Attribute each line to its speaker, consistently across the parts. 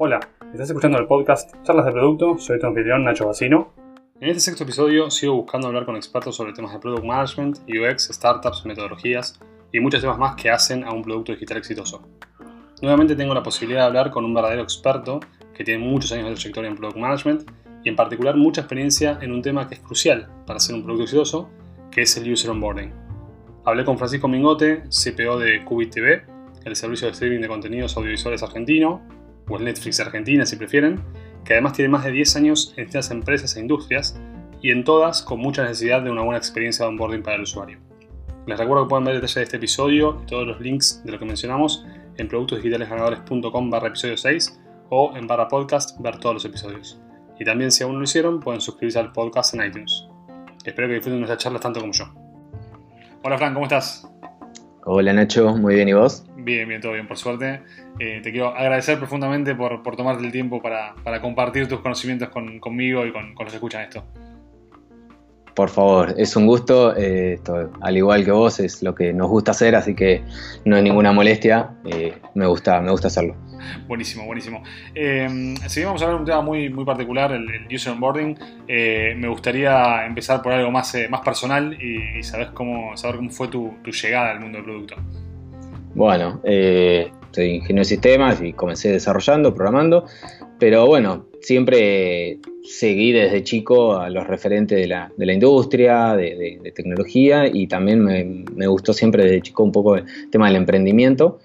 Speaker 1: Hola, estás escuchando el podcast Charlas de Producto, soy tu anfitrión Nacho Bacino. En este sexto episodio sigo buscando hablar con expertos sobre temas de Product Management, UX, startups, metodologías y muchos temas más que hacen a un producto digital exitoso. Nuevamente tengo la posibilidad de hablar con un verdadero experto que tiene muchos años de trayectoria en Product Management y en particular mucha experiencia en un tema que es crucial para hacer un producto exitoso, que es el User Onboarding. Hablé con Francisco Mingote, CPO de Qubit el servicio de streaming de contenidos audiovisuales argentino, o el Netflix Argentina si prefieren, que además tiene más de 10 años en estas empresas e industrias y en todas con mucha necesidad de una buena experiencia de onboarding para el usuario. Les recuerdo que pueden ver detalles de este episodio y todos los links de lo que mencionamos en productosdigitalesganadores.com barra episodio 6 o en barra podcast ver todos los episodios. Y también si aún no lo hicieron pueden suscribirse al podcast en iTunes. Espero que disfruten nuestras charlas tanto como yo. Hola Fran, ¿cómo estás?
Speaker 2: Hola Nacho, muy bien, ¿y vos?
Speaker 1: Bien, bien, todo bien, por suerte. Eh, te quiero agradecer profundamente por, por tomarte el tiempo para, para compartir tus conocimientos con, conmigo y con, con, los que escuchan esto.
Speaker 2: Por favor, es un gusto, eh, esto, al igual que vos, es lo que nos gusta hacer, así que no hay ninguna molestia, eh, me, gusta, me gusta hacerlo.
Speaker 1: Buenísimo, buenísimo. Eh, seguimos a hablar de un tema muy, muy particular, el, el user onboarding. Eh, me gustaría empezar por algo más, eh, más personal y, y saber, cómo, saber cómo fue tu, tu, llegada al mundo del producto.
Speaker 2: Bueno, eh, soy ingeniero de sistemas y comencé desarrollando, programando, pero bueno, siempre seguí desde chico a los referentes de la, industria, de, tecnología y también me, gustó siempre desde chico un poco el tema del emprendimiento.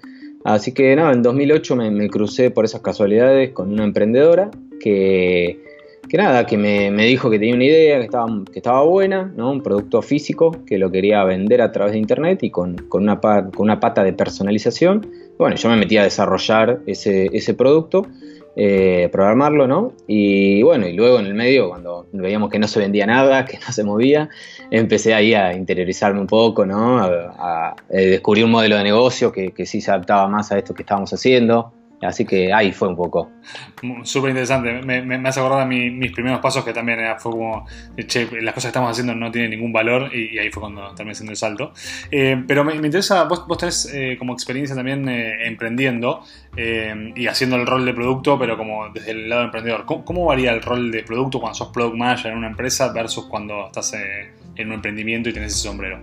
Speaker 2: Así que nada, en 2008 me, me crucé por esas casualidades con una emprendedora que, que nada, que me, me, dijo que tenía una idea, que estaba, que estaba buena, ¿no? un producto físico que lo quería vender a través de internet y con, con, una, con una pata de personalización. Bueno, yo me metí a desarrollar ese, ese producto eh, programarlo, ¿no? Y bueno, y luego en el medio, cuando veíamos que no se vendía nada, que no se movía, empecé ahí a interiorizarme un poco, ¿no? A, a, a descubrir un modelo de negocio que, que sí se adaptaba más a esto que estábamos haciendo. Así que ahí fue un poco.
Speaker 1: Súper interesante. Me, me, me, hace acordar a mi, mis primeros pasos que también era, fue como, che, las cosas que estamos haciendo no tienen ningún valor y, y ahí fue cuando terminé haciendo el salto. Eh, pero me, me, interesa, vos, vos tenés eh, como experiencia también eh, emprendiendo y haciendo el rol de producto, pero como desde el lado emprendedor. ¿Cómo, ¿Cómo, varía el rol de producto cuando sos product manager en una empresa versus cuando estás en un emprendimiento y tenés ese sombrero?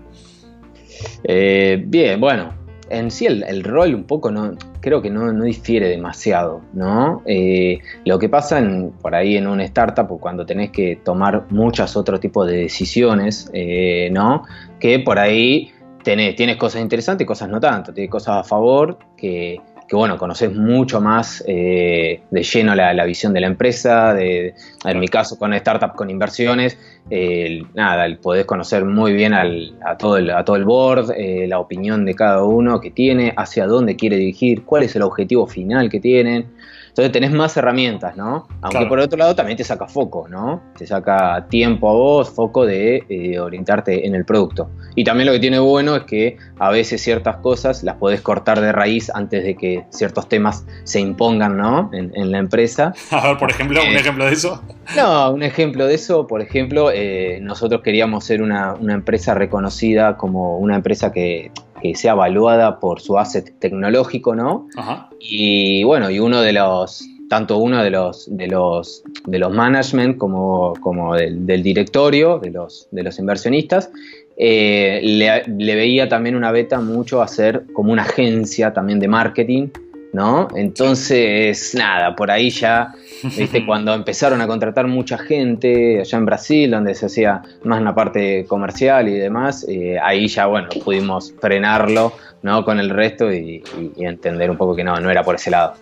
Speaker 2: Bien, bueno, en sí el, rol un poco no creo que no, no difiere demasiado, ¿no? Eh, lo que pasa en, por ahí en una startup cuando tenés que tomar muchos otros tipos de decisiones, eh, ¿no? Que por ahí tenés, tienes cosas interesantes y cosas no tanto, tienes cosas a favor que, que bueno, conoces mucho más eh, de lleno la, visión de la empresa, de, en mi caso con startup con inversiones, eh, nada, podés conocer muy bien al, a, todo el, a todo el board, eh, la opinión de cada uno que tiene, hacia dónde quiere dirigir, cuál es el objetivo final que tienen. Entonces tenés más herramientas, ¿no? Aunque claro. por otro lado también te saca foco, ¿no? Te saca tiempo a vos, foco de eh, orientarte en el producto. Y también lo que tiene bueno es que a veces ciertas cosas las podés cortar de raíz antes de que ciertos temas se impongan, ¿no? En, en la empresa.
Speaker 1: A ver, por ejemplo, un ejemplo de eso.
Speaker 2: No, un ejemplo de eso, por ejemplo, eh, nosotros queríamos ser una, una empresa reconocida como una empresa que que sea evaluada por su asset tecnológico, ¿no? Ajá. Y bueno, y uno de los, tanto uno de los, de los, de los management como, como del, del directorio, de los, de los inversionistas, eh, le, le, veía también una beta mucho a ser como una agencia también de marketing, ¿no? Entonces, nada, por ahí ya, ¿viste? Cuando empezaron a contratar mucha gente allá en Brasil, donde se hacía más una parte comercial y demás, eh, ahí ya, bueno, pudimos frenarlo, ¿no? Con el resto y, y, y entender un poco que no, no era por ese lado.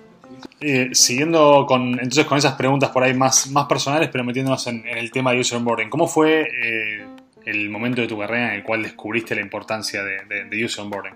Speaker 1: Eh, siguiendo con, entonces con esas preguntas por ahí más, más personales, pero metiéndonos en, en el tema de user onboarding, ¿cómo fue eh, el momento de tu carrera en el cual descubriste la importancia de, de, de user onboarding?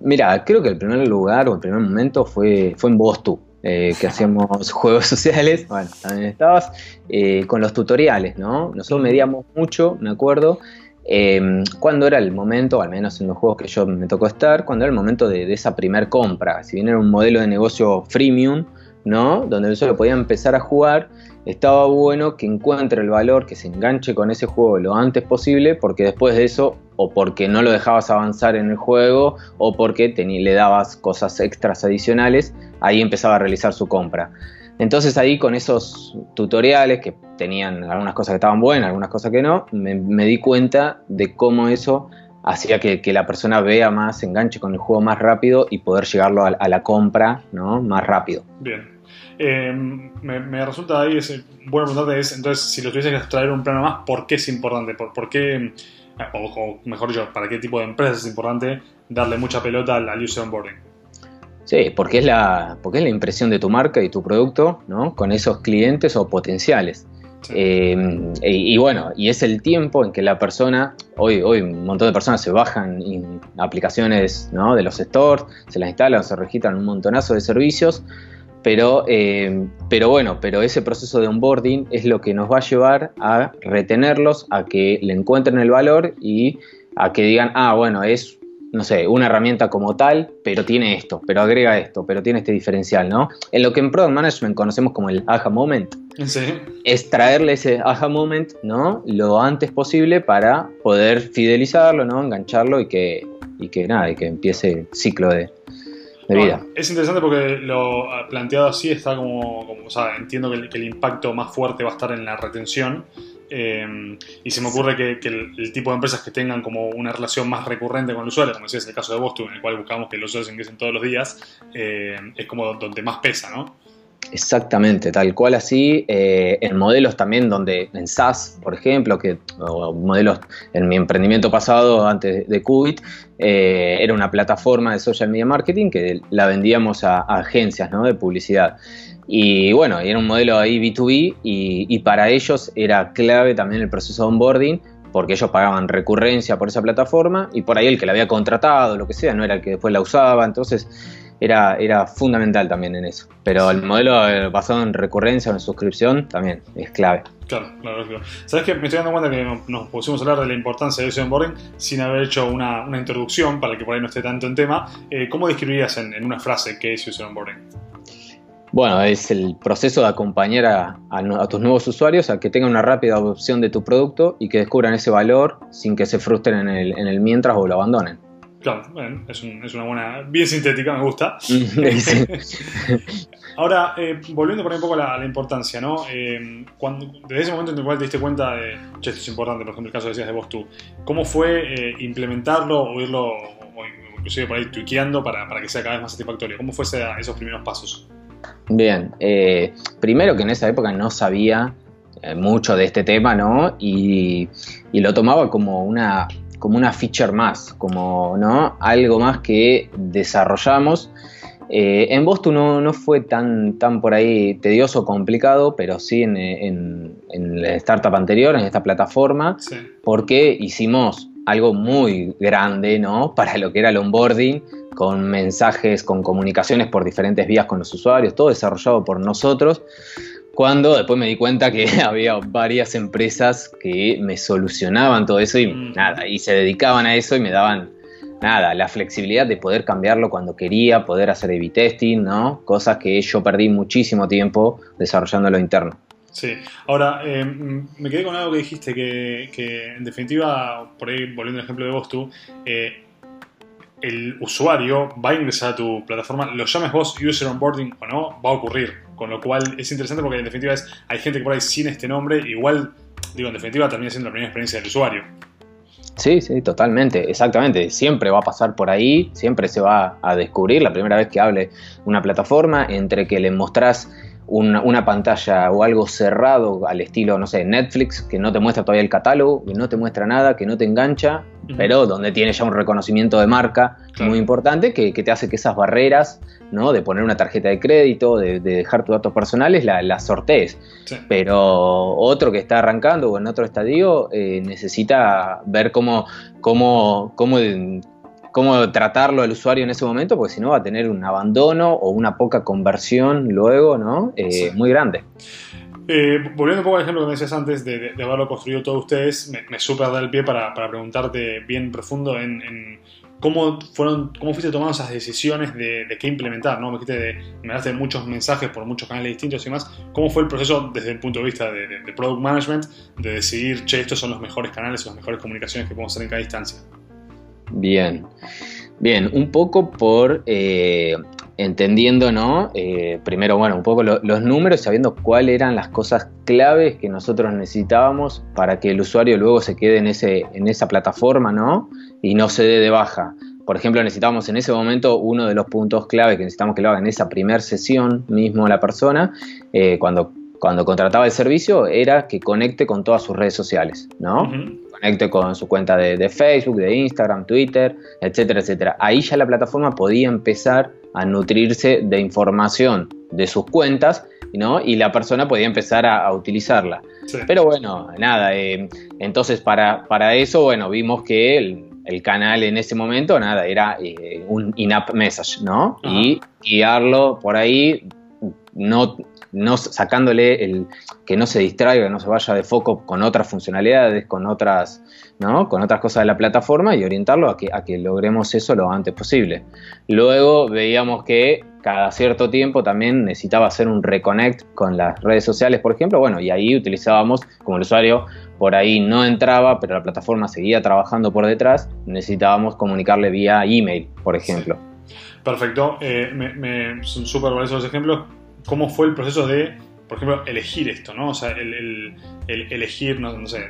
Speaker 2: Mira, creo que el primer lugar o el primer momento fue, fue en Bostu, eh, que hacíamos juegos sociales, bueno, también estabas, eh, con los tutoriales, ¿no? Nosotros medíamos mucho, me acuerdo, eh, cuando era el momento, al menos en los juegos que yo me tocó estar, cuando era el momento de, de esa primer compra, si bien era un modelo de negocio freemium, ¿no? Donde yo lo podía empezar a jugar, estaba bueno que encuentre el valor, que se enganche con ese juego lo antes posible, porque después de eso o porque no lo dejabas avanzar en el juego o porque le dabas cosas extras adicionales, ahí empezaba a realizar su compra. Entonces ahí con esos tutoriales que tenían algunas cosas que estaban buenas, algunas cosas que no, me, di cuenta de cómo eso hacía que, la persona vea más, enganche con el juego más rápido y poder llegarlo a, la compra ¿no? más rápido.
Speaker 1: Bien. Eh, me, resulta ahí, es, bueno preguntarte es, entonces, si lo tuvieses que traer un plano más, ¿por qué es importante? ¿Por, por qué, o, mejor dicho, para qué tipo de empresas es importante darle mucha pelota al, al user onboarding?
Speaker 2: Sí, porque es, la, porque es la impresión de tu marca y tu producto, ¿no? Con esos clientes o potenciales. Eh, y, bueno, y es el tiempo en que la persona, hoy, hoy un montón de personas se bajan aplicaciones ¿no? de los stores, se las instalan, se registran un montonazo de servicios, pero, eh, pero bueno, pero ese proceso de onboarding es lo que nos va a llevar a retenerlos, a que le encuentren el valor y a que digan, ah, bueno, es no sé, una herramienta como tal, pero tiene esto, pero agrega esto, pero tiene este diferencial, ¿no? En lo que en Product Management conocemos como el aha moment, es traerle ese aha moment, ¿no? Lo antes posible para poder fidelizarlo, ¿no? Engancharlo y que, y que nada, y que empiece el ciclo de,
Speaker 1: es interesante porque lo planteado así está como, o sea, entiendo que el impacto más fuerte va a estar en la retención Em, y se me ocurre que, el, tipo de empresas que tengan como una relación más recurrente con el usuario, como decías, el caso de Boston, en el cual buscamos que los usuarios ingresen todos los días, em, es como donde más pesa, ¿no?
Speaker 2: Exactamente, tal cual así, eh, en modelos también donde en SaaS, por ejemplo, que modelos en mi emprendimiento pasado antes de Qubit, eh, era una plataforma de social media marketing que la vendíamos a, agencias de publicidad. Y bueno, era un modelo ahí B2B y, para ellos era clave también el proceso de onboarding porque ellos pagaban recurrencia por esa plataforma y por ahí el que la había contratado, lo que sea, no era el que después la usaba, entonces era, era fundamental también en eso. Pero el modelo eh, basado en recurrencia o en suscripción también es clave.
Speaker 1: Claro, claro, claro. Sabes que me estoy dando cuenta que nos pusimos a hablar de la importancia de ese onboarding sin haber hecho una, introducción para que por ahí no esté tanto en tema. Eh, ¿Cómo describirías en, en, una frase qué es user onboarding?
Speaker 2: Bueno, es el proceso de acompañar a, tus nuevos usuarios a que tengan una rápida adopción de tu producto y que descubran ese valor sin que se frustren en el, mientras o lo abandonen.
Speaker 1: Claro, es, una buena, bien sintética, me gusta. Ahora, eh, volviendo por un poco a la, importancia, ¿no? Eh, cuando, desde ese momento en el cual te diste cuenta de, che, esto es importante, por ejemplo, el caso decías de vos tú, ¿cómo fue eh, implementarlo o irlo, o inclusive por ahí tuiqueando para, para que sea cada vez más satisfactorio? ¿Cómo fue esos primeros pasos?
Speaker 2: Bien, eh, primero que en esa época no sabía mucho de este tema, ¿no? Y, lo tomaba como una, como una feature más, como ¿no? algo más que desarrollamos. Eh, en Boston no, no, fue tan, tan por ahí tedioso, complicado, pero sí en, en, en la startup anterior, en esta plataforma, porque hicimos algo muy grande, ¿no? Para lo que era el onboarding, con mensajes, con comunicaciones por diferentes vías con los usuarios, todo desarrollado por nosotros. Cuando después me di cuenta que había varias empresas que me solucionaban todo eso y mm. nada, y se dedicaban a eso y me daban nada, la flexibilidad de poder cambiarlo cuando quería, poder hacer A-B testing, ¿no? Cosas que yo perdí muchísimo tiempo desarrollando lo interno.
Speaker 1: Sí, ahora eh, me quedé con algo que dijiste, que, en definitiva, por ahí volviendo al ejemplo de vos tú, eh, el usuario va a ingresar a tu plataforma, lo llames vos user onboarding o no, va a ocurrir. Con lo cual es interesante porque en definitiva es, hay gente que por ahí sin este nombre, igual, digo, en definitiva termina siendo la primera experiencia del usuario.
Speaker 2: Sí, sí, totalmente, exactamente. Siempre va a pasar por ahí, siempre se va a descubrir la primera vez que hable una plataforma, entre que le mostrás una, pantalla o algo cerrado al estilo, no sé, Netflix, que no te muestra todavía el catálogo, que no te muestra nada, que no te engancha, pero donde tiene ya un reconocimiento de marca muy importante que, te hace que esas barreras, ¿no? De poner una tarjeta de crédito, de, dejar tus datos personales, las la sortees. Pero otro que está arrancando o en otro estadio eh, necesita ver cómo, cómo, cómo cómo tratarlo al usuario en ese momento, porque si no va a tener un abandono o una poca conversión luego, ¿no? Eh, muy grande.
Speaker 1: Eh, volviendo un poco al ejemplo que me decías antes de, haberlo construido todos ustedes, me, me super da el pie para, preguntarte bien profundo en, cómo fueron, cómo fuiste tomando esas decisiones de, qué implementar, ¿no? Me dijiste de, me daste muchos mensajes por muchos canales distintos y demás. ¿Cómo fue el proceso desde el punto de vista de, Product Management de decidir, che, estos son los mejores canales o las mejores comunicaciones que podemos hacer en cada instancia?
Speaker 2: Bien. Bien, un poco por eh, entendiendo, ¿no? Eh, primero, bueno, un poco los números, sabiendo cuáles eran las cosas claves que nosotros necesitábamos para que el usuario luego se quede en, ese, en esa plataforma, ¿no? Y no se dé de baja. Por ejemplo, necesitábamos en ese momento uno de los puntos clave que necesitamos que lo haga en esa primera sesión mismo la persona, eh, cuando, cuando contrataba el servicio, era que conecte con todas sus redes sociales, ¿no? Conecte con su cuenta de, Facebook, de Instagram, Twitter, etcétera, etcétera. Ahí ya la plataforma podía empezar a nutrirse de información de sus cuentas, ¿no? Y la persona podía empezar a, utilizarla. Pero bueno, nada, eh, entonces para, para eso, bueno, vimos que el, canal en ese momento, nada, era eh, un in-app message, ¿no? Y guiarlo por ahí, no sacándole el que no se distraiga, que no se vaya de foco con otras funcionalidades, con otras, ¿no? con otras cosas de la plataforma y orientarlo a que, a que logremos eso lo antes posible. Luego veíamos que cada cierto tiempo también necesitaba hacer un reconnect con las redes sociales, por ejemplo, bueno, y ahí utilizábamos, como el usuario por ahí no entraba, pero la plataforma seguía trabajando por detrás, necesitábamos comunicarle vía email, por ejemplo.
Speaker 1: Perfecto, eh, me, son súper buenos los ejemplos cómo fue el proceso de, por ejemplo, elegir esto, ¿no? O sea, el, elegir, no, sé,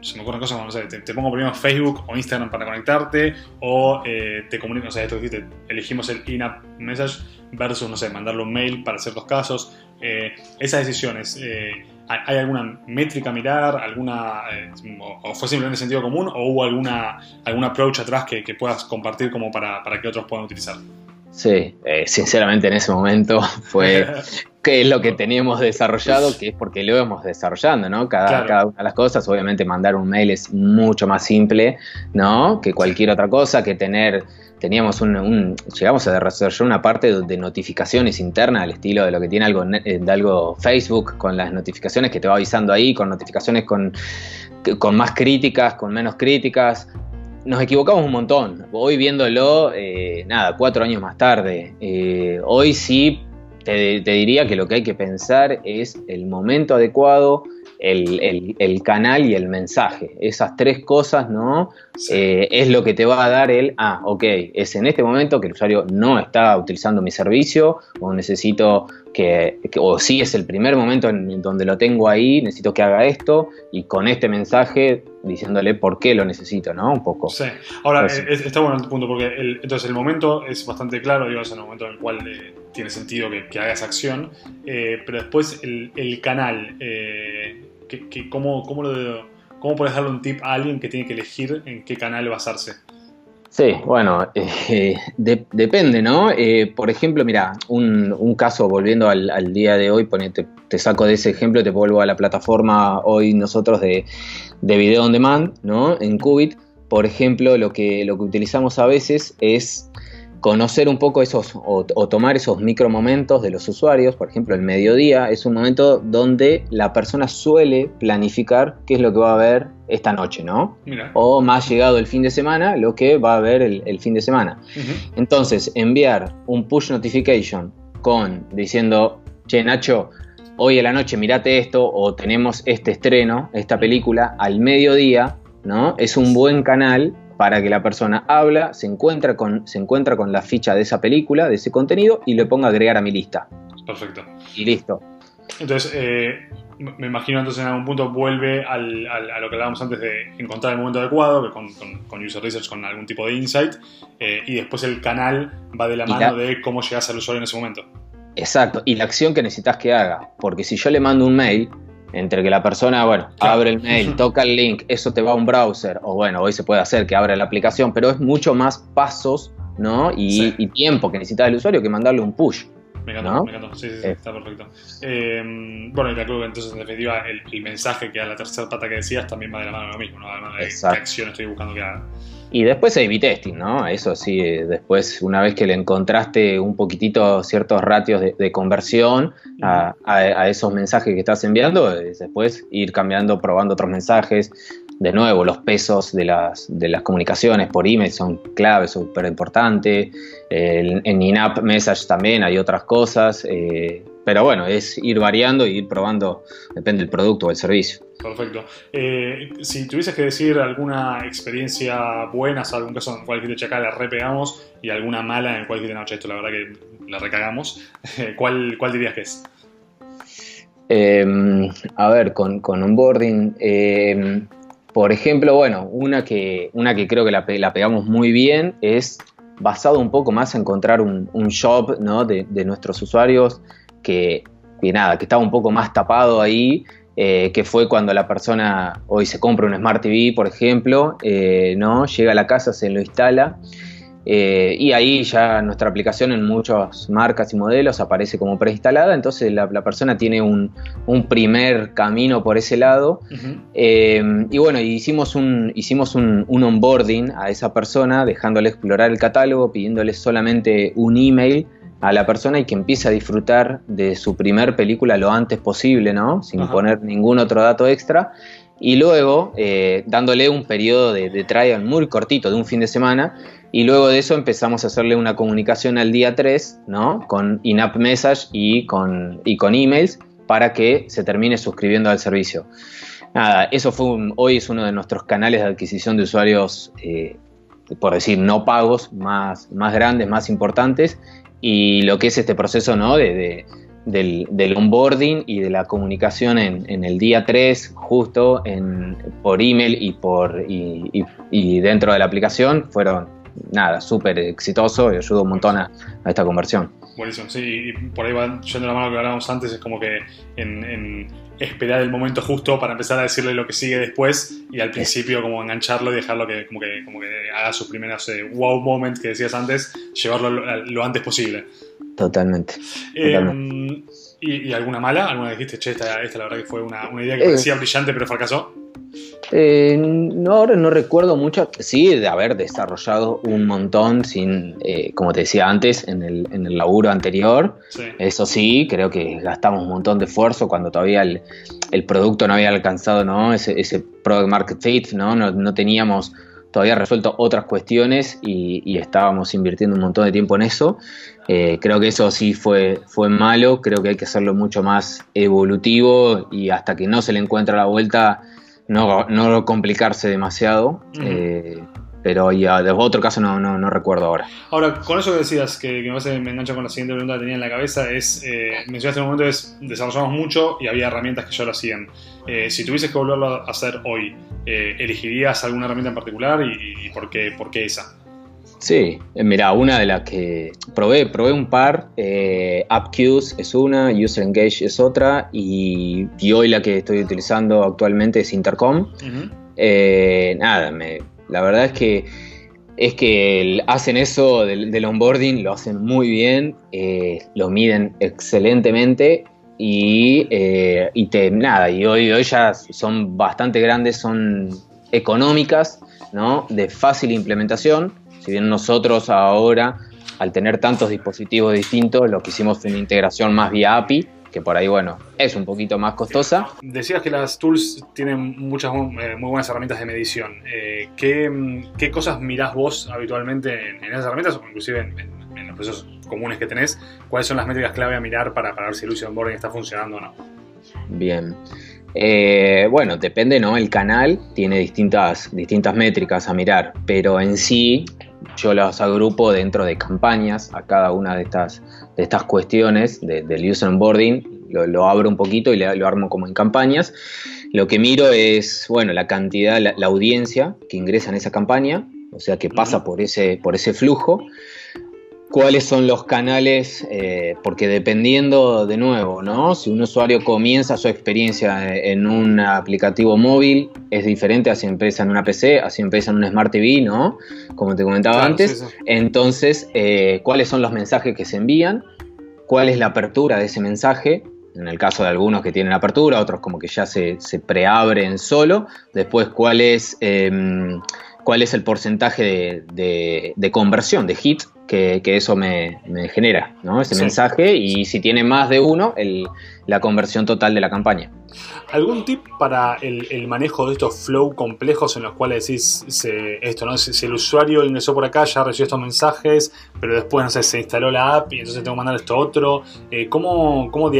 Speaker 1: se me ocurren cosas como, no sé, te, pongo primero Facebook o Instagram para conectarte, o eh, te comunico, o sea, esto dijiste, elegimos el in-app message versus, no sé, mandarle un mail para ciertos casos. Eh, esas decisiones, eh, ¿hay alguna métrica a mirar? ¿Alguna, o, fue simplemente sentido común? ¿O hubo alguna, algún approach atrás que, puedas compartir como para, para que otros puedan utilizar?
Speaker 2: Sí, eh, sinceramente en ese momento fue qué es lo que teníamos desarrollado, que es porque lo hemos desarrollando, ¿no? Cada, cada, una de las cosas, obviamente mandar un mail es mucho más simple, ¿no? Que cualquier otra cosa, que tener, teníamos un, llegamos a desarrollar una parte de, notificaciones internas al estilo de lo que tiene algo, eh, de algo Facebook, con las notificaciones que te va avisando ahí, con notificaciones con, con más críticas, con menos críticas, nos equivocamos un montón. Hoy viéndolo, eh, nada, cuatro años más tarde, eh, hoy sí te, diría que lo que hay que pensar es el momento adecuado, el, canal y el mensaje. Esas tres cosas, ¿no? Eh, es lo que te va a dar el, ah, ok, es en este momento que el usuario no está utilizando mi servicio o necesito que, o sí es el primer momento en donde lo tengo ahí, necesito que haga esto y con este mensaje diciéndole por qué lo necesito, ¿no? Un poco.
Speaker 1: Sí. Ahora, está bueno el punto porque entonces el momento es bastante claro, digo, es el momento en el cual eh, tiene sentido que, que, hagas acción, eh, pero después el, el canal, cómo, cómo, lo, ¿cómo puedes darle un tip a alguien que tiene que elegir en qué canal basarse?
Speaker 2: Sí, bueno, eh, depende, ¿no? Eh, por ejemplo, mira, un, caso, volviendo al, día de hoy, te saco de ese ejemplo y te vuelvo a la plataforma hoy nosotros de, de video on demand, ¿no? En Qubit, por ejemplo, lo que, lo que utilizamos a veces es conocer un poco esos o, tomar esos micro momentos de los usuarios, por ejemplo el mediodía es un momento donde la persona suele planificar qué es lo que va a ver esta noche, ¿no? O más llegado el fin de semana, lo que va a ver el, fin de semana. Entonces, enviar un push notification con diciendo, che Nacho, hoy a la noche mirate esto o tenemos este estreno, esta película, al mediodía, ¿no? Es un buen canal para que la persona habla, se encuentra con, se encuentra con la ficha de esa película, de ese contenido, y le ponga agregar a mi lista.
Speaker 1: Perfecto.
Speaker 2: Y listo.
Speaker 1: Entonces, eh, me imagino entonces en algún punto vuelve a lo que hablábamos antes de encontrar el momento adecuado, que con, User Research, con algún tipo de insight, eh, y después el canal va de la mano de cómo llegas al usuario en ese momento.
Speaker 2: Exacto, y la acción que necesitas que haga, porque si yo le mando un mail, entre que la persona, bueno, abre el mail, toca el link, eso te va a un browser, o bueno, hoy se puede hacer que abra la aplicación, pero es mucho más pasos, ¿no? Y, tiempo que necesita el usuario que mandarle un push.
Speaker 1: Me encantó, me encantó. Sí, sí, sí, eh. está perfecto. Eh, bueno, y creo que entonces, en definitiva, el, mensaje que a la tercera pata que decías también va de la mano de lo mismo, ¿no? Además de qué acción estoy buscando que haga.
Speaker 2: Y después A-B testing, ¿no? Eso sí, después una vez que le encontraste un poquitito ciertos ratios de, conversión a, esos mensajes que estás enviando, después ir cambiando, probando otros mensajes. De nuevo, los pesos de las, de las comunicaciones por email son claves, súper importantes. En in-app message también hay otras cosas. Eh, pero bueno, es ir variando y ir probando, depende del producto o el servicio.
Speaker 1: Perfecto. Eh, si tuvieses que decir alguna experiencia buena, algún caso en el cual dijiste, acá la repegamos, y alguna mala en el cual dijiste, no, esto la verdad que la recagamos, ¿cuál, cuál dirías que es?
Speaker 2: Em, a ver, con, con onboarding, em, por ejemplo, bueno, una que, una que creo que la, la, pegamos muy bien es basado un poco más en encontrar un, un shop ¿no? de, de, nuestros usuarios que, que, nada, que estaba un poco más tapado ahí eh, que fue cuando la persona hoy se compra un Smart TV, por ejemplo, eh, ¿no? llega a la casa, se lo instala eh, y ahí ya nuestra aplicación en muchas marcas y modelos aparece como preinstalada, entonces la, persona tiene un, primer camino por ese lado. y bueno, hicimos, un, hicimos un, un, onboarding a esa persona, dejándole explorar el catálogo, pidiéndole solamente un email a la persona y que empiece a disfrutar de su primer película lo antes posible, ¿no? Sin poner ningún otro dato extra. Y luego eh, dándole un periodo de, trial muy cortito, de un fin de semana. Y luego de eso empezamos a hacerle una comunicación al día 3, ¿no? Con in-app message y con, y con emails para que se termine suscribiendo al servicio. Nada, eso fue hoy es uno de nuestros canales de adquisición de usuarios, eh, por decir, no pagos más, más grandes, más importantes y lo que es este proceso ¿no? de, del, onboarding y de la comunicación en, el día 3, justo en, por email y, por, y, dentro de la aplicación, fueron nada, súper exitoso y ayudó un montón a, esta conversión.
Speaker 1: Buenísimo, sí, y por ahí va yendo la mano que hablábamos antes, es como que en, esperar el momento justo para empezar a decirle lo que sigue después y al principio como engancharlo y dejarlo que como que, como que haga sus primeros wow moment que decías antes, llevarlo lo, antes posible.
Speaker 2: Totalmente.
Speaker 1: Em, ¿y, alguna mala? ¿Alguna dijiste, che, esta, la verdad que fue una, idea que eh, parecía brillante pero fracasó?
Speaker 2: Eh, no, ahora no recuerdo mucho, sí, de haber desarrollado un montón sin, eh, como te decía antes, en el, en el laburo anterior. Eso sí, creo que gastamos un montón de esfuerzo cuando todavía el, el producto no había alcanzado ¿no? ese, ese product market fit, ¿no? No, no teníamos todavía resuelto otras cuestiones y, y, estábamos invirtiendo un montón de tiempo en eso. Eh, creo que eso sí fue, fue malo, creo que hay que hacerlo mucho más evolutivo y hasta que no se le encuentra la vuelta no, no complicarse demasiado. Eh, pero ya de otro caso no, no, no, recuerdo ahora.
Speaker 1: Ahora, con eso que decías, que, me, me engancha con la siguiente pregunta que tenía en la cabeza, es, eh, mencionaste en un momento, es, desarrollamos mucho y había herramientas que ya lo hacían. Eh, si tuvieses que volverlo a hacer hoy, eh, ¿elegirías alguna herramienta en particular y, por, qué, por qué esa?
Speaker 2: Sí, eh, mira, una de las que probé, probé un par, eh, AppQs es una, User Engage es otra, y, hoy la que estoy utilizando actualmente es Intercom. Eh, nada, la verdad es que es que hacen eso del, onboarding, lo hacen muy bien, lo miden excelentemente y, y te, nada, y hoy, hoy ya son bastante grandes, son económicas, ¿no? de fácil implementación si bien nosotros ahora, al tener tantos dispositivos distintos, lo que hicimos fue una integración más vía API, que por ahí, bueno, es un poquito más costosa.
Speaker 1: Decías que las tools tienen muchas eh, muy buenas herramientas de medición. Eh, ¿qué, cosas mirás vos habitualmente en, esas herramientas o inclusive en, los procesos comunes que tenés? ¿Cuáles son las métricas clave a mirar para, ver si el user onboarding está funcionando o no?
Speaker 2: Bien. Eh, bueno, depende, ¿no? El canal tiene distintas, distintas métricas a mirar, pero en sí yo las agrupo dentro de campañas a cada una de estas, de estas cuestiones del user onboarding, lo, lo abro un poquito y lo armo como en campañas. Lo que miro es, bueno, la cantidad, la, la audiencia que ingresa en esa campaña, o sea, que pasa por ese, por ese flujo cuáles son los canales, eh, porque dependiendo de nuevo, ¿no? Si un usuario comienza su experiencia en un aplicativo móvil, es diferente a si empieza en una PC, a si empieza en un Smart TV, ¿no? Como te comentaba antes. Entonces, eh, ¿cuáles son los mensajes que se envían? ¿Cuál es la apertura de ese mensaje? En el caso de algunos que tienen apertura, otros como que ya se, se preabren solo. Después, cuál es... Em, cuál es el porcentaje de, conversión, de hit, que, eso me, genera, ¿no? Ese mensaje, y si tiene más de uno, la conversión total de la campaña.
Speaker 1: ¿Algún tip para el, manejo de estos flow complejos en los cuales decís esto, ¿no? Si, el usuario ingresó por acá, ya recibió estos mensajes, pero después, no sé, se instaló la app y entonces tengo que mandar esto otro. Eh, ¿Cómo, cómo,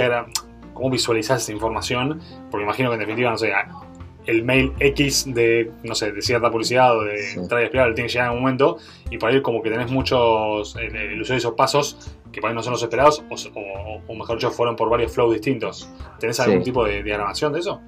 Speaker 1: cómo visualizás esa información? Porque imagino que en definitiva, no sé, el mail X de, no sé, de cierta publicidad o de sí. entrada tiene que llegar en un momento y para ir como que tenés muchos, de esos pasos que para no son los esperados o, mejor dicho fueron por varios flows distintos. ¿Tenés algún tipo de diagramación de eso?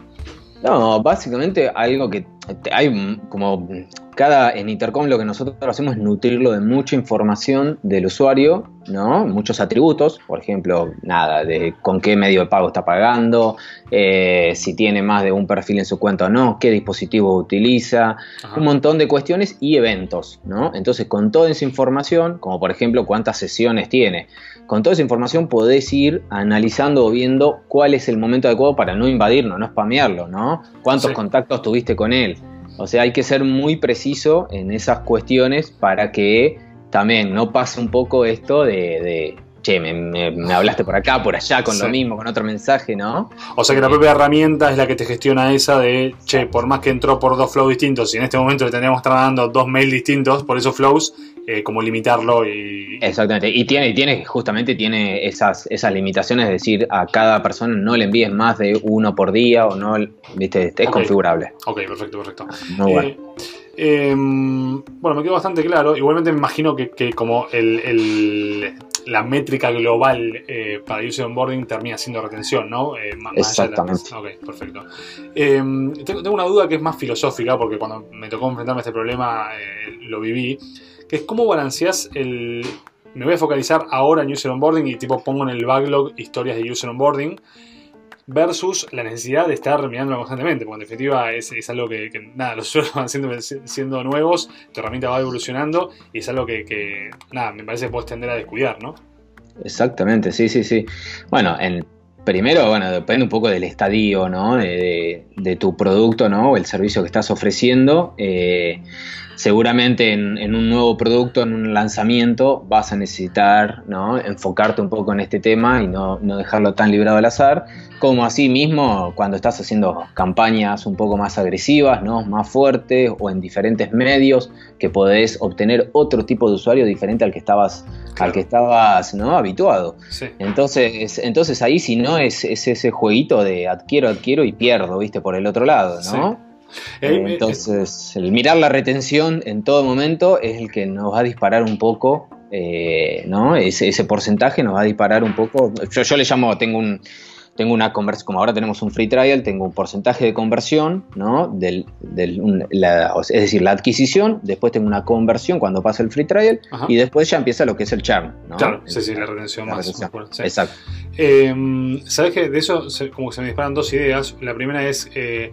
Speaker 2: No, básicamente algo que hay como cada en Intercom lo que nosotros hacemos es nutrirlo de mucha información del usuario, ¿no? Muchos atributos, por ejemplo, nada, de con qué medio de pago está pagando, eh, si tiene más de un perfil en su cuenta o no, qué dispositivo utiliza, un montón de cuestiones y eventos, ¿no? Entonces, con toda esa información, como por ejemplo cuántas sesiones tiene, con toda esa información podés ir analizando o viendo cuál es el momento adecuado para no invadirlo, no spamearlo, ¿no? Cuántos contactos tuviste con él. O sea, hay que ser muy preciso en esas cuestiones para que también no pase un poco esto de, che, me, hablaste por acá, por allá, con lo mismo, con otro mensaje, ¿no?
Speaker 1: O sea que la propia herramienta es la que te gestiona esa de, che, por más que entró por dos flows distintos y en este momento le tendríamos que dando dos mails distintos por esos flows, eh, como limitarlo y...
Speaker 2: Exactamente, y tiene, tiene justamente tiene esas, esas limitaciones, es decir, a cada persona no le envíes más de uno por día o no, viste, es configurable.
Speaker 1: Ok, perfecto, perfecto. Muy bueno. Eh, em, bueno, me quedó bastante claro. Igualmente me imagino que, como el, la métrica global eh, para user onboarding termina siendo retención, ¿no?
Speaker 2: Exactamente.
Speaker 1: Ok, perfecto. Em, tengo, tengo, una duda que es más filosófica, porque cuando me tocó enfrentarme a este problema lo viví que es cómo balanceas el... Me voy a focalizar ahora en User Onboarding y tipo pongo en el backlog historias de User Onboarding versus la necesidad de estar mirándolo constantemente, porque en definitiva es, es algo que, nada, los usuarios van siendo, siendo, nuevos, tu herramienta va evolucionando y es algo que, nada, me parece que puedes tender a descuidar, ¿no?
Speaker 2: Exactamente, sí, sí, sí. Bueno, en, primero, bueno, depende un poco del estadio, ¿no? De, de, tu producto, ¿no? O el servicio que estás ofreciendo. Eh, seguramente en, un nuevo producto, en un lanzamiento, vas a necesitar ¿no? enfocarte un poco en este tema y no, dejarlo tan librado al azar, como así mismo cuando estás haciendo campañas un poco más agresivas, ¿no? más fuertes o en diferentes medios, que podés obtener otro tipo de usuario diferente al que estabas, al que estabas ¿no? habituado. Entonces, entonces ahí si no es, ese jueguito de adquiero, adquiero y pierdo, viste, por el otro lado, ¿no? Eh, entonces, el mirar la retención en todo momento es el que nos va a disparar un poco, eh, ¿no? Ese, ese, porcentaje nos va a disparar un poco. Yo, yo le llamo, tengo un, tengo una conversión, como ahora tenemos un free trial, tengo un porcentaje de conversión, ¿no? Del, es decir, la adquisición, después tengo una conversión cuando pasa el free trial y después ya empieza lo que es el churn,
Speaker 1: ¿no? Claro, sí, sí, la retención más,
Speaker 2: Exacto.
Speaker 1: Em, Sabes que de eso como que se me disparan dos ideas. La primera es eh,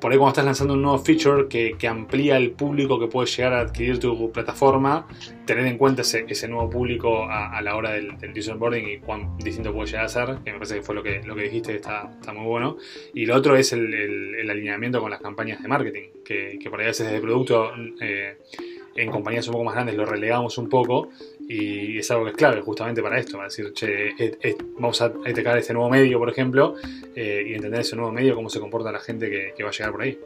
Speaker 1: por ahí cuando estás lanzando un nuevo feature que, amplía el público que puede llegar a adquirir tu plataforma, tener en cuenta ese, nuevo público a, la hora del, user onboarding y cuán distinto puede llegar a ser, que me parece que fue lo que, lo que dijiste, está, está muy bueno. Y lo otro es el, alineamiento con las campañas de marketing, que, por ahí a veces desde producto eh, en compañías un poco más grandes lo relegamos un poco y es algo que es clave justamente para esto, decir, che, vamos a detectar este nuevo medio, por ejemplo, eh, y entender ese nuevo medio, cómo se comporta la gente que, va a llegar por ahí.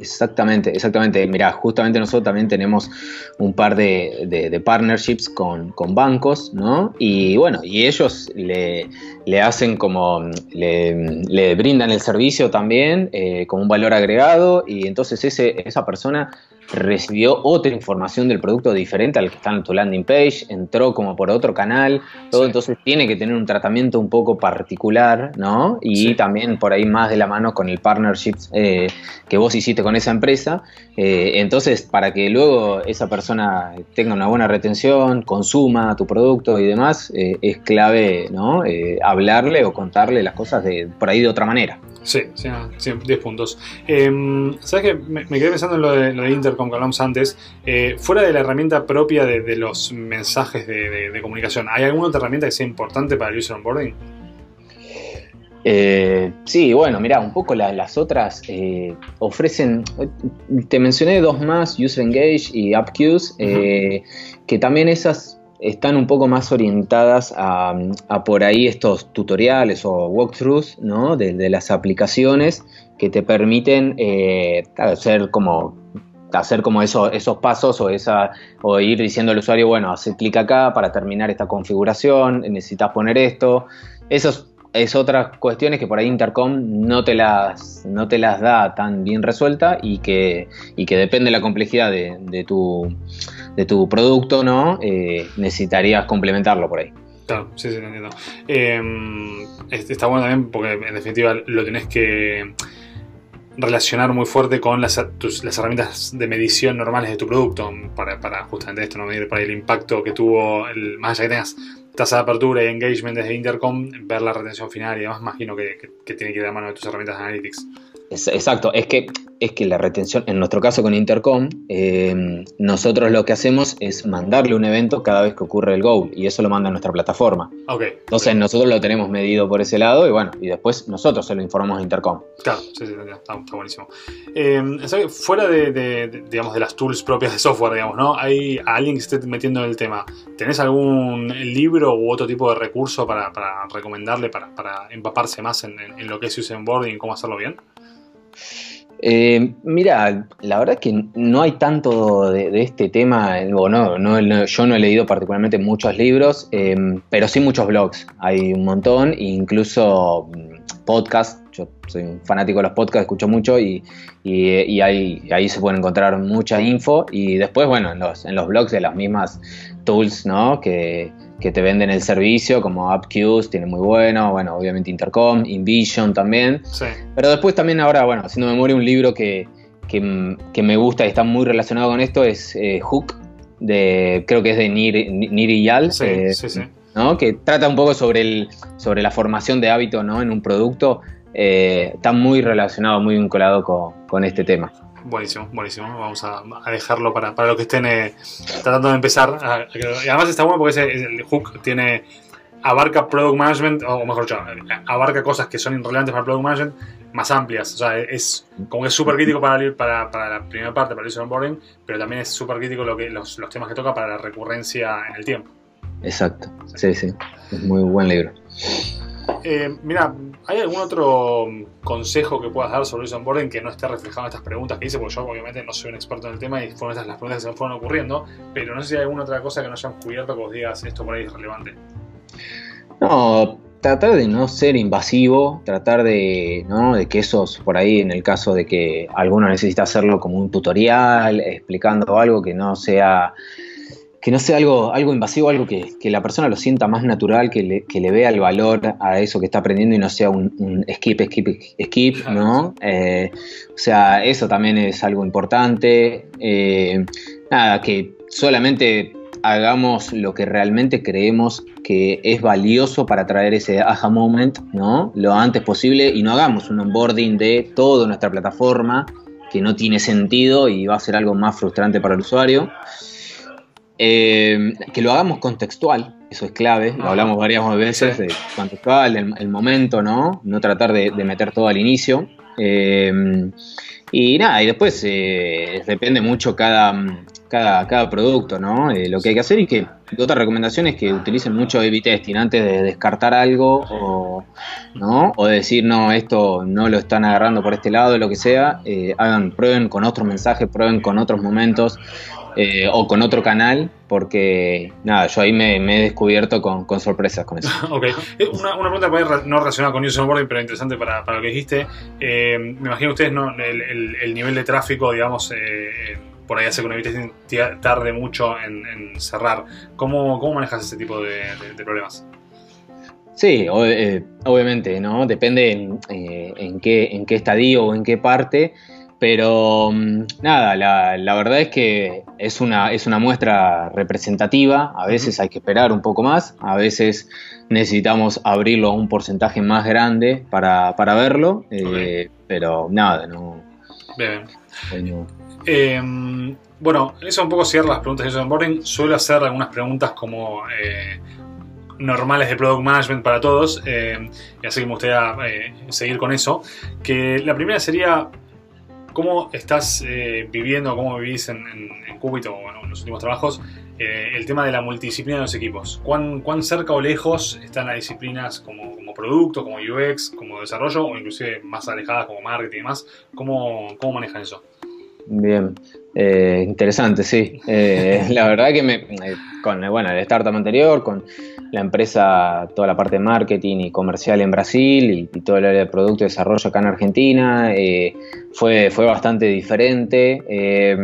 Speaker 2: Exactamente, exactamente. Mira, justamente nosotros también tenemos un par de, partnerships con, bancos, ¿no? Y bueno, y ellos le, hacen como, le, brindan el servicio también eh, como un valor agregado y entonces ese, esa persona recibió otra información del producto diferente al que está en tu landing page, entró como por otro canal, todo entonces tiene que tener un tratamiento un poco particular, ¿no? Y también por ahí más de la mano con el partnership eh, que vos hiciste con esa empresa. Eh, entonces, para que luego esa persona tenga una buena retención, consuma tu producto y demás, eh, es clave, ¿no? hablarle o contarle las cosas de, por ahí de otra manera.
Speaker 1: Sí, sí, 10 puntos. Em, ¿Sabes qué? Me, quedé pensando en lo de, lo de Intercom que hablamos antes. Eh, fuera de la herramienta propia de, los mensajes de, comunicación, ¿hay alguna otra herramienta que sea importante para el user onboarding?
Speaker 2: Eh, sí, bueno, mira, un poco las otras eh, ofrecen, te mencioné dos más, User Engage y eh, que también esas están un poco más orientadas a, por ahí estos tutoriales o walkthroughs ¿no? de, las aplicaciones que te permiten hacer como hacer como eso, esos pasos o, esa, o ir diciendo al usuario, bueno, hace clic acá para terminar esta configuración, necesitas poner esto. Esos es otras cuestiones que por ahí Intercom no te las, no te las da tan bien resuelta y que, y que depende de la complejidad de, tu, de tu producto, ¿no? Eh, necesitarías complementarlo por ahí.
Speaker 1: Claro, sí, sí, entiendo. Em, está bueno también porque en definitiva lo tenés que relacionar muy fuerte con las, las herramientas de medición normales de tu producto para, para justamente esto, ¿no? medir para el impacto que tuvo, el, más allá que tengas tasa de apertura y engagement desde Intercom, ver la retención final y demás, imagino que, que, tiene que ir de la mano de tus herramientas de analytics.
Speaker 2: Exacto, es que, es que la retención, en nuestro caso con Intercom, eh, nosotros lo que hacemos es mandarle un evento cada vez que ocurre el goal y eso lo manda a nuestra plataforma.
Speaker 1: Okay.
Speaker 2: Entonces nosotros lo tenemos medido por ese lado y bueno, y después nosotros se lo informamos a Intercom.
Speaker 1: Claro, sí, sí, está, buenísimo. Eh, fuera de, digamos, de las tools propias de software, digamos, ¿no? ¿Hay alguien que esté metiendo en el tema? ¿Tenés algún libro u otro tipo de recurso para, recomendarle, para, empaparse más en, lo que es user onboarding y cómo hacerlo bien?
Speaker 2: Eh, mira, la verdad es que no hay tanto de, este tema, yo no he leído particularmente muchos libros, eh, pero sí muchos blogs, hay un montón, incluso mm, podcasts, yo soy un fanático de los podcasts, escucho mucho y, ahí, se puede encontrar mucha info y después, bueno, en los, en los blogs de las mismas tools, ¿no? Que, que te venden el servicio, como UpQs, tiene muy bueno, bueno, obviamente Intercom, InVision también. Pero después también ahora, bueno, haciendo memoria, un libro que, me gusta y está muy relacionado con esto es eh, Hook, de, creo que es de Niri, Yal.
Speaker 1: Eh,
Speaker 2: ¿no? que trata un poco sobre, el, sobre la formación de hábito ¿no? en un producto. Eh, está muy relacionado, muy vinculado con, con este tema.
Speaker 1: Buenísimo, buenísimo. Vamos a, dejarlo para, para los que estén eh, tratando de empezar. y además está bueno porque ese, el hook tiene abarca product management, o mejor dicho, abarca cosas que son irrelevantes para product management más amplias. O sea, es como que es súper crítico para, para, para, la primera parte, para el onboarding, pero también es súper crítico lo que, los, los temas que toca para la recurrencia en el tiempo.
Speaker 2: Exacto, sí, sí. Es muy buen libro.
Speaker 1: Eh, mira, ¿hay algún otro consejo que puedas dar sobre el onboarding que no esté reflejado en estas preguntas que hice? Porque yo obviamente no soy un experto en el tema y fueron estas las preguntas que se fueron ocurriendo, pero no sé si hay alguna otra cosa que no hayamos cubierto que vos digas esto por ahí es relevante.
Speaker 2: No, tratar de no ser invasivo, tratar de, ¿no? de que esos, por ahí en el caso de que alguno necesita hacerlo como un tutorial, explicando algo que no sea que no sea algo, algo invasivo, algo que, la persona lo sienta más natural, que le, vea el valor a eso que está aprendiendo y no sea un, skip, skip, skip, ¿no? Eh, o sea, eso también es algo importante. Eh, nada, que solamente hagamos lo que realmente creemos que es valioso para traer ese aha moment, ¿no? Lo antes posible y no hagamos un onboarding de toda nuestra plataforma que no tiene sentido y va a ser algo más frustrante para el usuario. Eh, que lo hagamos contextual, eso es clave, lo hablamos varias veces, de contextual, el, momento, ¿no? No tratar de, meter todo al inicio. Eh, y nada, y después eh, depende mucho cada, cada, cada producto, ¿no? lo que hay que hacer y que otra recomendación es que utilicen mucho A-B testing antes de descartar algo o, ¿no? o decir, no, esto no lo están agarrando por este lado, lo que sea. hagan, prueben con otros mensajes, prueben con otros momentos. Eh, o con otro canal, porque nada, yo ahí me, he descubierto con, sorpresas con eso.
Speaker 1: ok, eh, una, una pregunta no relacionada con user onboarding, pero interesante para, para lo que dijiste. Eh, me imagino ustedes no, el, nivel de tráfico, digamos, por ahí hace que una tarde mucho en, cerrar. ¿Cómo, ¿Cómo, manejas ese tipo de, problemas?
Speaker 2: Sí, obviamente, ¿no? Depende en, en, qué, en qué estadio o en qué parte. Pero mm, nada, la, verdad es que es una, es una muestra representativa, a veces hay que esperar un poco más, a veces necesitamos abrirlo a un porcentaje más grande para, verlo, eh, pero nada, no.
Speaker 1: Bien. Em, bueno, eso un poco cierra las preguntas de onboarding. Suelo hacer algunas preguntas como eh, normales de product management para todos, eh, y así que me gustaría eh, seguir con eso. Que la primera sería, ¿cómo estás eh, viviendo, cómo vivís en, en, en Qubit o en los últimos trabajos, el tema de la multidisciplina de los equipos? ¿Cuán, ¿Cuán, cerca o lejos están las disciplinas como, como, producto, como UX, como desarrollo, o inclusive más alejadas como marketing y demás? ¿Cómo, cómo manejan eso?
Speaker 2: Bien, eh, interesante, sí. Eh, la verdad que me, con bueno, el startup anterior, con la empresa, toda la parte de marketing y comercial en Brasil y, todo el área de producto y desarrollo acá en Argentina, eh, fue, fue bastante diferente. Eh,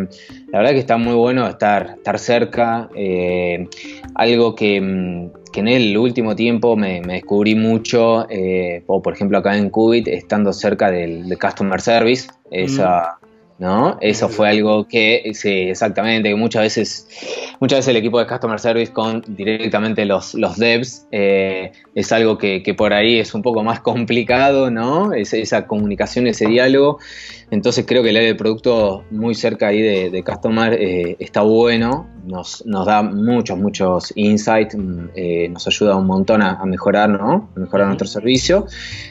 Speaker 2: la verdad que está muy bueno estar, estar cerca. Eh, algo que, que, en el último tiempo me, descubrí mucho, o por ejemplo acá en Qubit, estando cerca del, del Customer Service, esa... Mm ¿no? Eso fue algo que, sí, exactamente, que muchas veces, muchas veces el equipo de Customer Service con directamente los, los devs eh, es algo que, que, por ahí es un poco más complicado, ¿no? Es, esa comunicación, ese diálogo. Entonces creo que el área de producto muy cerca ahí de, de Customer eh, está bueno, nos, nos, da muchos, muchos insights, eh, nos ayuda un montón a, a mejorar, ¿no? A mejorar nuestro servicio.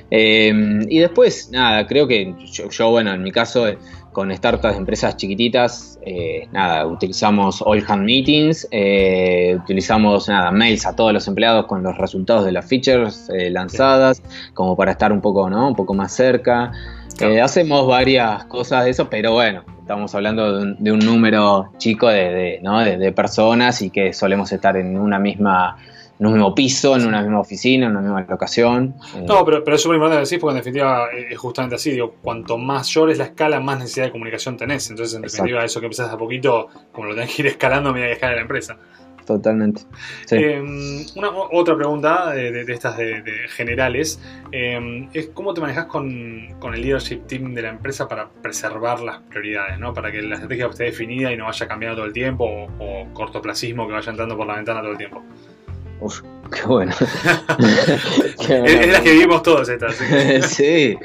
Speaker 2: Y después, nada, creo que yo, yo bueno, en mi caso con startups, empresas chiquititas, eh, nada, utilizamos all hand meetings, eh, utilizamos nada, mails a todos los empleados con los resultados de las features eh, lanzadas, como para estar un poco, ¿no? Un poco más cerca. Claro. hacemos varias cosas de eso, pero bueno, estamos hablando de un, de un número chico de, de, ¿no? de, de personas y que solemos estar en una misma en un mismo piso, en una misma oficina, en una misma locación.
Speaker 1: No, pero, pero es súper importante decir porque en definitiva es justamente así, digo, cuanto mayor es la escala, más necesidad de comunicación tenés. Entonces, en definitiva, Exacto. eso que empezás a poquito, como lo tenés que ir escalando a medida que escala la empresa.
Speaker 2: Totalmente.
Speaker 1: Sí. Eh, una, otra pregunta de, de, de estas de, generales eh, es cómo te manejas con, con, el leadership team de la empresa para preservar las prioridades, ¿no? Para que la estrategia esté definida y no vaya cambiando todo el tiempo o, o cortoplacismo que vaya entrando por la ventana todo el tiempo.
Speaker 2: Uf, qué bueno.
Speaker 1: qué es, es las que vivimos todos estas.
Speaker 2: ¿sí? sí.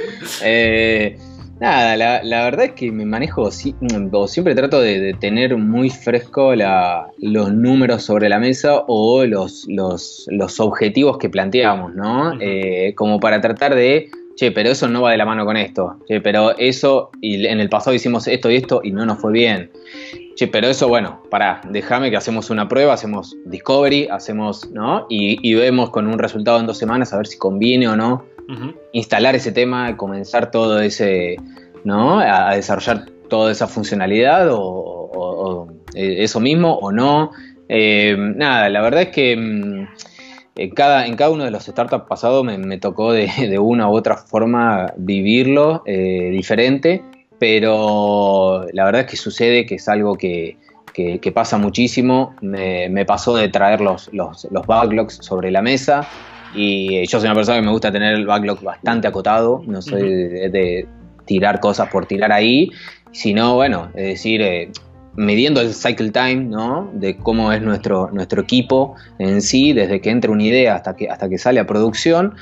Speaker 2: Eh, nada, la, la, verdad es que me manejo, o siempre trato de, de tener muy fresco la, los números sobre la mesa o los, los, los objetivos que planteamos, ¿no? Uh -huh. eh, como para tratar de che, pero eso no va de la mano con esto, che, pero eso, y en el pasado hicimos esto y esto y no nos fue bien. Che, pero eso, bueno, pará, déjame que hacemos una prueba, hacemos discovery, hacemos, ¿no? Y, y, vemos con un resultado en dos semanas a ver si conviene o no uh -huh. instalar ese tema, comenzar todo ese, ¿no? A, a desarrollar toda esa funcionalidad o, o, o eso mismo o no. Eh, nada, la verdad es que mmm, en cada, en cada uno de los startups pasados me, me tocó de, de, una u otra forma vivirlo eh, diferente, pero la verdad es que sucede que es algo que, que, que pasa muchísimo. Me, me, pasó de traer los, los, los backlogs sobre la mesa y yo soy una persona que me gusta tener el backlog bastante acotado, no soy uh -huh. de, de, tirar cosas por tirar ahí, sino, bueno, es decir, eh, midiendo el cycle time, ¿no? De cómo es nuestro, nuestro equipo en sí, desde que entra una idea hasta que, hasta que sale a producción.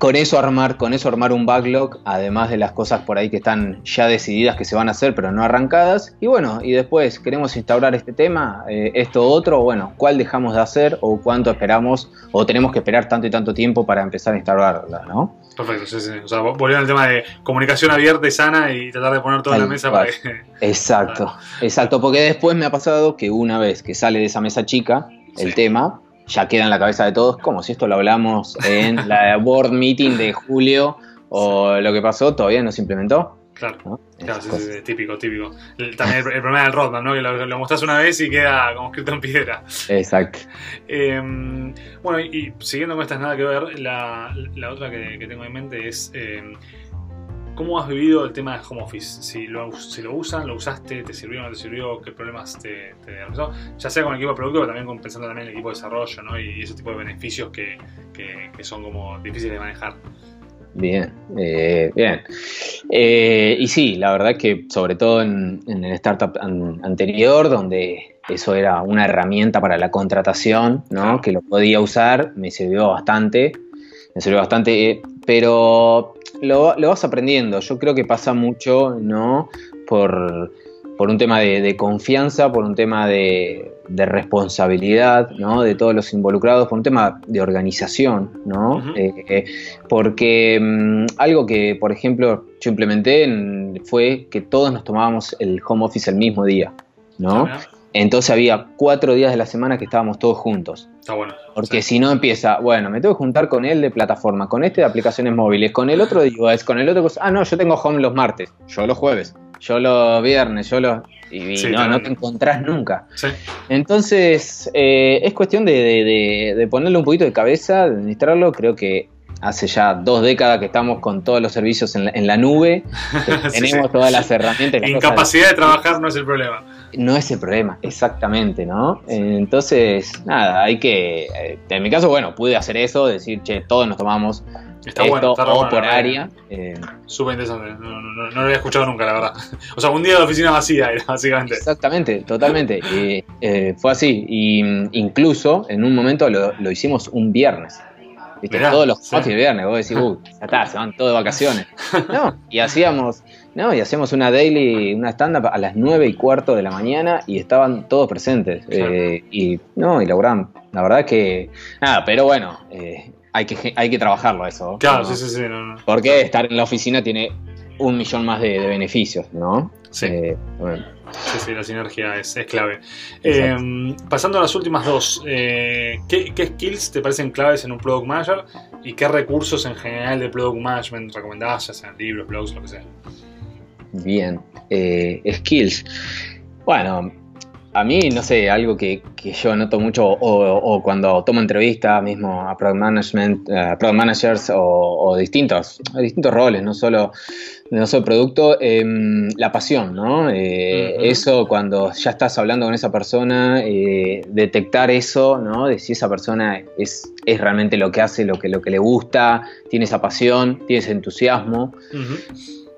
Speaker 2: Con eso armar, con eso armar un backlog, además de las cosas por ahí que están ya decididas que se van a hacer, pero no arrancadas. Y bueno, y después queremos instaurar este tema, eh, esto otro, bueno, cuál dejamos de hacer o cuánto esperamos o tenemos que esperar tanto y tanto tiempo para empezar a instaurarla, ¿no?
Speaker 1: Perfecto, sí, sí. O sea, volviendo al tema de comunicación abierta y sana y tratar de poner todo en la mesa para que...
Speaker 2: Exacto, exacto, porque después me ha pasado que una vez que sale de esa mesa chica el sí. tema, ya queda en la cabeza de todos, como si esto lo hablamos en la board meeting de julio o sí. lo que pasó todavía no se implementó.
Speaker 1: Claro, ¿no? claro sí, sí, típico, típico. También el, el, problema del roadmap, ¿no? Que lo, lo mostrás una vez y queda como escrito en piedra.
Speaker 2: Exacto.
Speaker 1: Eh, bueno, y, y, siguiendo con estas nada que ver, la, la otra que, que, tengo en mente es eh, ¿cómo has vivido el tema de home office? Si lo, si lo usan, lo usaste, te sirvió o no te sirvió, qué problemas te, te ya sea con el equipo de producto, pero también pensando también en el equipo de desarrollo, ¿no? Y ese tipo de beneficios que, que, que son como difíciles de manejar.
Speaker 2: Bien, eh, bien. Eh, y sí, la verdad que sobre todo en, en el startup an anterior, donde eso era una herramienta para la contratación, ¿no? Que lo podía usar, me sirvió bastante, me sirvió bastante, eh, pero lo, lo, vas aprendiendo. Yo creo que pasa mucho, ¿no? Por, por un tema de, de confianza, por un tema de, responsabilidad ¿no? de todos los involucrados, por un tema de organización, ¿no? Eh, porque mm, algo que, por ejemplo, yo implementé fue que todos nos tomábamos el home office el mismo día, ¿no? Ah, Entonces había cuatro días de la semana que estábamos todos juntos.
Speaker 1: Está bueno.
Speaker 2: Porque si no empieza, bueno, me tengo que juntar con él de plataforma, con este de aplicaciones móviles, con el otro de iOS, con el otro, ah, no, yo tengo home los martes, yo los jueves, yo los viernes, yo los... Y, no, no te encontrás nunca. Entonces, eh, es cuestión de, ponerle un poquito de cabeza, de administrarlo. Creo que hace ya dos décadas que estamos con todos los servicios en la, nube, tenemos todas las herramientas.
Speaker 1: Incapacidad de trabajar no es el problema.
Speaker 2: No es el problema, exactamente, ¿no? Entonces, nada, hay que. Eh, en mi caso, bueno, pude hacer eso, decir, che, todos nos tomamos Está bueno, está o por área.
Speaker 1: Eh. Súper interesante, no, lo había escuchado nunca, la verdad. O sea, un día de oficina vacía era, básicamente.
Speaker 2: Exactamente, totalmente. Eh, fue así. Y mm, incluso en un momento lo, hicimos un viernes. ¿Viste? Todos los sí. de viernes, vos decís, uh, ya está, se van todos de vacaciones. No, y hacíamos, no, y hacíamos una daily, una stand-up a las nueve y cuarto de la mañana y estaban todos presentes. Eh, y no, y lograron. La verdad que, nada, pero bueno, eh, hay que, hay que trabajarlo eso.
Speaker 1: Claro, sí, sí, sí.
Speaker 2: Porque estar en la oficina tiene un millón más de, beneficios, ¿no?
Speaker 1: Sí. Eh, sí, sí, la sinergia es, clave. Eh, pasando a las últimas dos, eh, ¿qué, skills te parecen claves en un Product Manager y qué recursos en general de Product Management recomendás, ya sean libros, blogs, lo que sea?
Speaker 2: Bien, skills. Bueno, a mí, no sé, algo que, yo noto mucho, o, cuando tomo entrevistas mismo a product management, uh, product managers o, distintos, distintos roles, no solo, no solo producto, em, la pasión, ¿no? Eh, eso cuando ya estás hablando con esa persona, eh, detectar eso, ¿no? De si esa persona es, es realmente lo que hace, lo que, lo que le gusta, tiene esa pasión, tiene ese entusiasmo.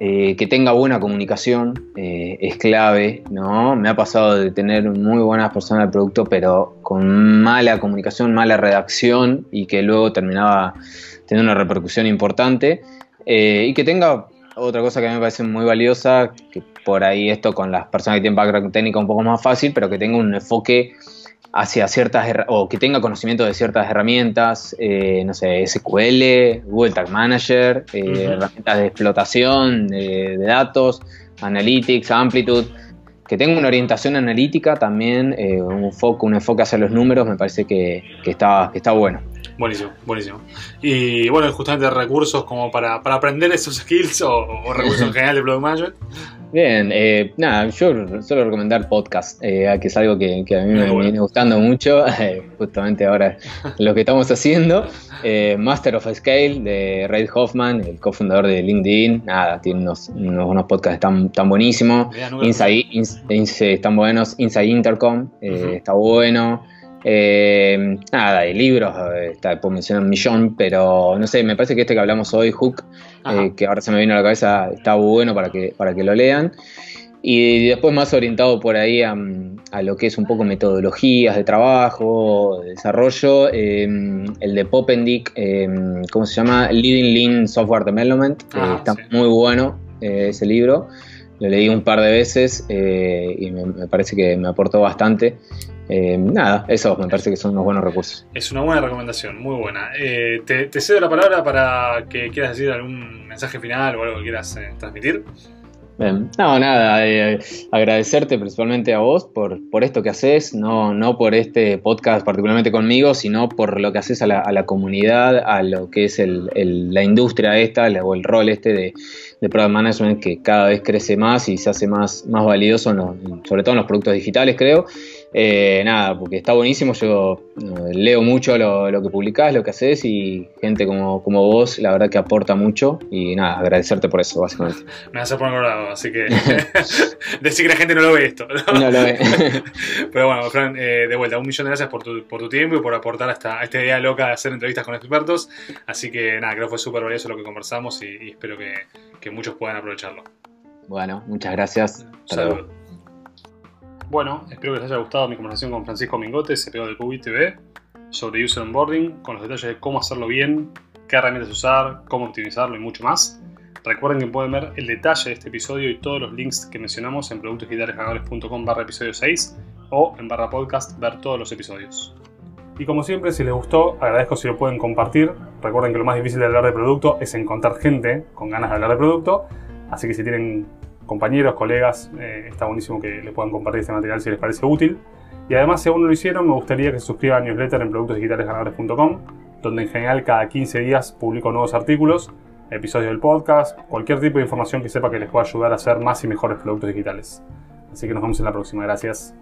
Speaker 2: Eh, que tenga buena comunicación eh, es clave, ¿no? Me ha pasado de tener muy buenas personas de producto, pero con mala comunicación, mala redacción y que luego terminaba teniendo una repercusión importante. Eh, y que tenga otra cosa que a mí me parece muy valiosa, que por ahí esto con las personas que tienen background técnico un poco más fácil, pero que tenga un enfoque hacia ciertas, o que tenga conocimiento de ciertas herramientas, eh, no sé, SQL, Google Tag Manager, eh, herramientas de explotación de, datos, Analytics, Amplitude, que tenga una orientación analítica también, eh, un, foco, un enfoque hacia los números, me parece que, está, que está bueno.
Speaker 1: Buenísimo, buenísimo. Y bueno, justamente recursos como para, aprender esos skills o, recursos en general de Product Management.
Speaker 2: Bien, eh, nada, yo suelo recomendar podcast, eh, que es algo que, a mí me viene gustando mucho, eh, justamente ahora lo que estamos haciendo. Master of Scale de Ray Hoffman, el cofundador de LinkedIn, nada, tiene unos, unos, podcasts tan, tan buenísimos. Inside, están buenos, Inside Intercom, está bueno. Eh, nada, de libros, está, puedo mencionar un millón, pero no sé, me parece que este que hablamos hoy, Hook, eh, que ahora se me vino a la cabeza, está bueno para que, para que lo lean. Y después más orientado por ahí a, lo que es un poco metodologías de trabajo, de desarrollo, em, el de Popendick, em, ¿cómo se llama? Leading Lean Software Development, ah, está muy bueno eh, ese libro, lo leí un par de veces y me, parece que me aportó bastante. Eh, nada, eso me parece que son unos buenos recursos.
Speaker 1: Es una buena recomendación, muy buena. Eh, te, cedo la palabra para que quieras decir algún mensaje final o algo que quieras eh, transmitir.
Speaker 2: No, nada, agradecerte principalmente a vos por, por esto que haces, no, no por este podcast particularmente conmigo, sino por lo que haces a la, comunidad, a lo que es la industria esta o el rol este de, de product management que cada vez crece más y se hace más, más valioso, sobre todo en los productos digitales, creo. Eh, nada, porque está buenísimo. Yo eh, leo mucho lo, que publicás, lo que haces y gente como, como vos, la verdad que aporta mucho. Y nada, agradecerte por eso, básicamente.
Speaker 1: Me a poner colorado, así que decir que la gente no lo ve esto. No, lo ve. Pero bueno, Fran, eh, de vuelta, un millón de gracias por tu, por tu tiempo y por aportar a esta, idea loca de hacer entrevistas con expertos. Así que nada, creo que fue súper valioso lo que conversamos y, espero que, que, muchos puedan aprovecharlo.
Speaker 2: Bueno, muchas gracias.
Speaker 1: Saludos. Bueno, espero que les haya gustado mi conversación con Francisco Mingote, CPO de Pubi TV, sobre User Onboarding, con los detalles de cómo hacerlo bien, qué herramientas usar, cómo optimizarlo y mucho más. Recuerden que pueden ver el detalle de este episodio y todos los links que mencionamos en productosdigitalesganadores.com barra episodio 6
Speaker 3: o en barra podcast ver todos los episodios.
Speaker 1: Y como siempre, si les gustó, agradezco si lo pueden compartir. Recuerden que lo más difícil de hablar de producto es encontrar gente con ganas de hablar de producto. Así que si tienen compañeros, colegas, eh, está buenísimo que les puedan compartir este material si les parece útil. Y además, si aún no lo hicieron, me gustaría que se suscriban a newsletter en productosdigitalesganadores.com, donde en general cada 15 días publico nuevos artículos, episodios del podcast, cualquier tipo de información que sepa que les pueda ayudar a hacer más y mejores productos digitales. Así que nos vemos en la próxima. Gracias.